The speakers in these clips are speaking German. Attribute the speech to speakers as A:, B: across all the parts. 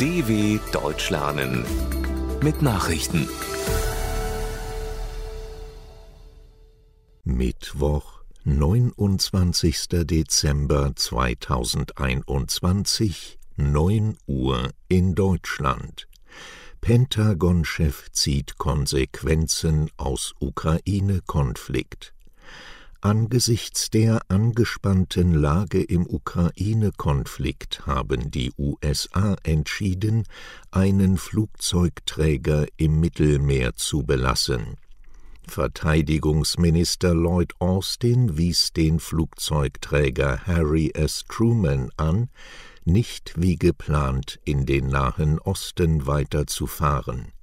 A: DW Deutsch lernen mit Nachrichten.
B: Mittwoch, 29. Dezember 2021, 9 Uhr in Deutschland. Pentagon-Chef zieht Konsequenzen aus Ukraine-Konflikt. Angesichts der angespannten Lage im Ukraine-Konflikt haben die USA entschieden, einen Flugzeugträger im Mittelmeer zu belassen. Verteidigungsminister Lloyd Austin wies den Flugzeugträger Harry S. Truman an, nicht wie geplant in den Nahen Osten weiterzufahren.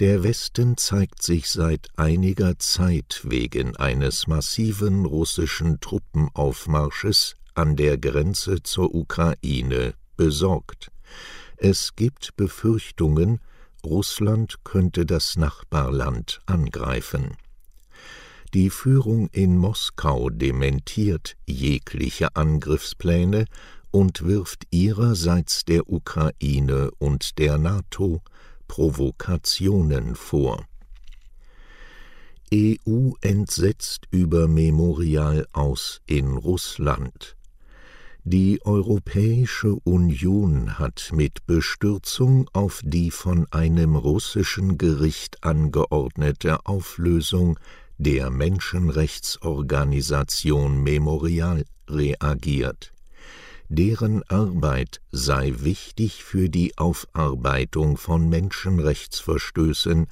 B: Der Westen zeigt sich seit einiger Zeit wegen eines massiven russischen Truppenaufmarsches an der Grenze zur Ukraine besorgt. Es gibt Befürchtungen, Russland könnte das Nachbarland angreifen. Die Führung in Moskau dementiert jegliche Angriffspläne und wirft ihrerseits der Ukraine und der NATO Provokationen vor. EU entsetzt über Memorial aus in Russland. Die Europäische Union hat mit Bestürzung auf die von einem russischen Gericht angeordnete Auflösung der Menschenrechtsorganisation Memorial reagiert deren Arbeit sei wichtig für die Aufarbeitung von Menschenrechtsverstößen,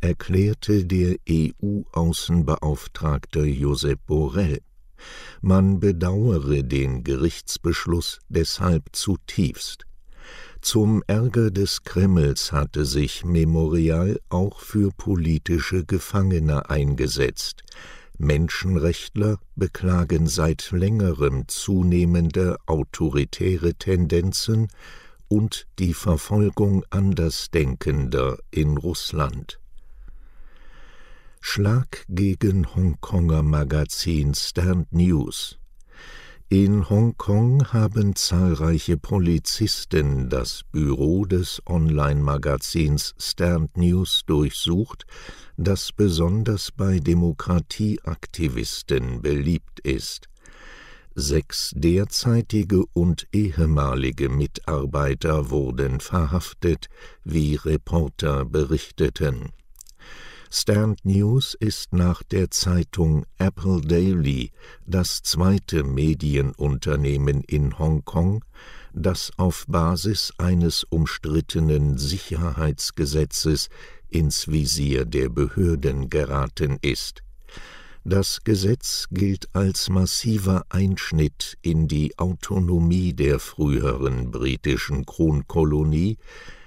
B: erklärte der EU-Außenbeauftragte Josep Borrell. Man bedauere den Gerichtsbeschluss deshalb zutiefst. Zum Ärger des Kremls hatte sich Memorial auch für politische Gefangene eingesetzt. Menschenrechtler beklagen seit längerem zunehmende autoritäre Tendenzen und die Verfolgung Andersdenkender in Russland. Schlag gegen Hongkonger Magazin Stand News in Hongkong haben zahlreiche Polizisten das Büro des Online-Magazins Stand News durchsucht, das besonders bei Demokratieaktivisten beliebt ist. Sechs derzeitige und ehemalige Mitarbeiter wurden verhaftet, wie Reporter berichteten Stand News ist nach der Zeitung Apple Daily das zweite Medienunternehmen in Hongkong, das auf Basis eines umstrittenen Sicherheitsgesetzes ins Visier der Behörden geraten ist. Das Gesetz gilt als massiver Einschnitt in die Autonomie der früheren britischen Kronkolonie,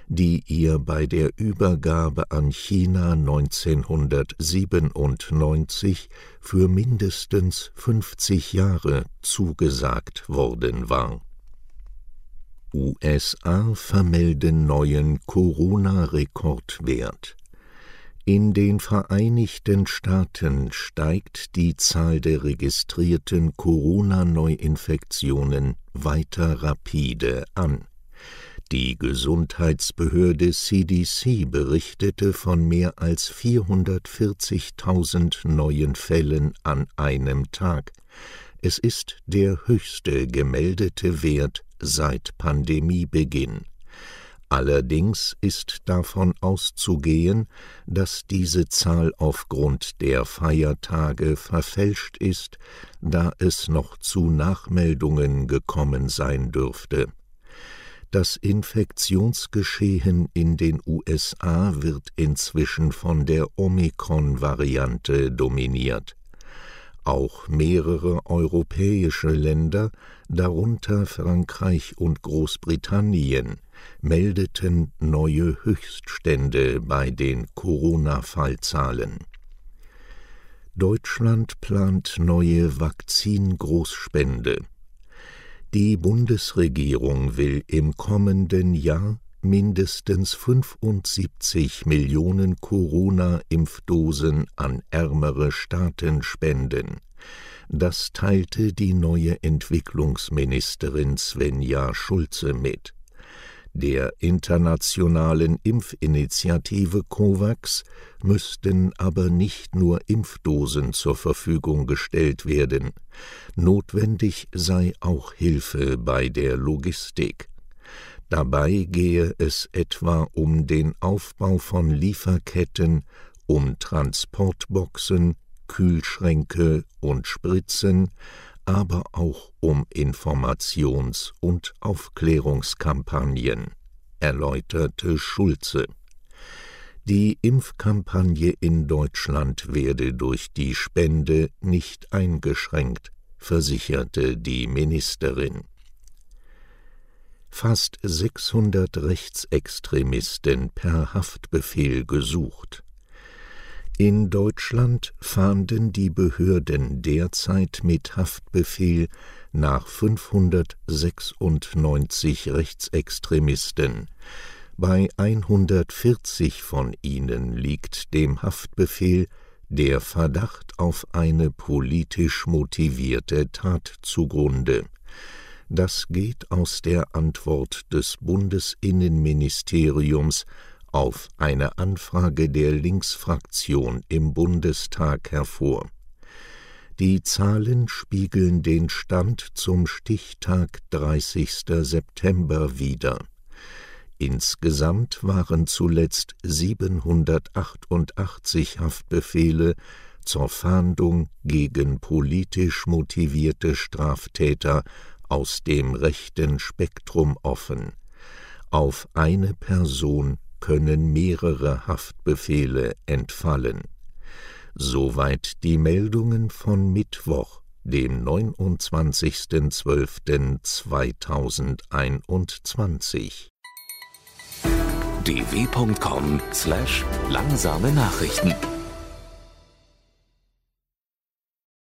B: die ihr bei der Übergabe an China 1997 für mindestens 50 Jahre zugesagt worden war. USA vermelden neuen Corona-Rekordwert. In den Vereinigten Staaten steigt die Zahl der registrierten Corona-Neuinfektionen weiter rapide an. Die Gesundheitsbehörde CDC berichtete von mehr als 440.000 neuen Fällen an einem Tag. Es ist der höchste gemeldete Wert seit Pandemiebeginn. Allerdings ist davon auszugehen, dass diese Zahl aufgrund der Feiertage verfälscht ist, da es noch zu Nachmeldungen gekommen sein dürfte. Das Infektionsgeschehen in den USA wird inzwischen von der Omikron-Variante dominiert. Auch mehrere europäische Länder, darunter Frankreich und Großbritannien, meldeten neue Höchststände bei den Corona-Fallzahlen. Deutschland plant neue Vakzingroßspende. Die Bundesregierung will im kommenden Jahr mindestens 75 Millionen Corona-Impfdosen an ärmere Staaten spenden. Das teilte die neue Entwicklungsministerin Svenja Schulze mit. Der internationalen Impfinitiative COVAX müssten aber nicht nur Impfdosen zur Verfügung gestellt werden, notwendig sei auch Hilfe bei der Logistik. Dabei gehe es etwa um den Aufbau von Lieferketten, um Transportboxen, Kühlschränke und Spritzen, aber auch um Informations- und Aufklärungskampagnen, erläuterte Schulze. Die Impfkampagne in Deutschland werde durch die Spende nicht eingeschränkt, versicherte die Ministerin. Fast 600 Rechtsextremisten per Haftbefehl gesucht. In Deutschland fahnden die Behörden derzeit mit Haftbefehl nach 596 Rechtsextremisten. Bei 140 von ihnen liegt dem Haftbefehl der Verdacht auf eine politisch motivierte Tat zugrunde. Das geht aus der Antwort des Bundesinnenministeriums auf eine Anfrage der Linksfraktion im Bundestag hervor. Die Zahlen spiegeln den Stand zum Stichtag 30. September wider. Insgesamt waren zuletzt 788 Haftbefehle zur Fahndung gegen politisch motivierte Straftäter aus dem rechten Spektrum offen. Auf eine Person können mehrere Haftbefehle entfallen. Soweit die Meldungen von Mittwoch, dem 29.12.2021.
A: dw.com/langsame Nachrichten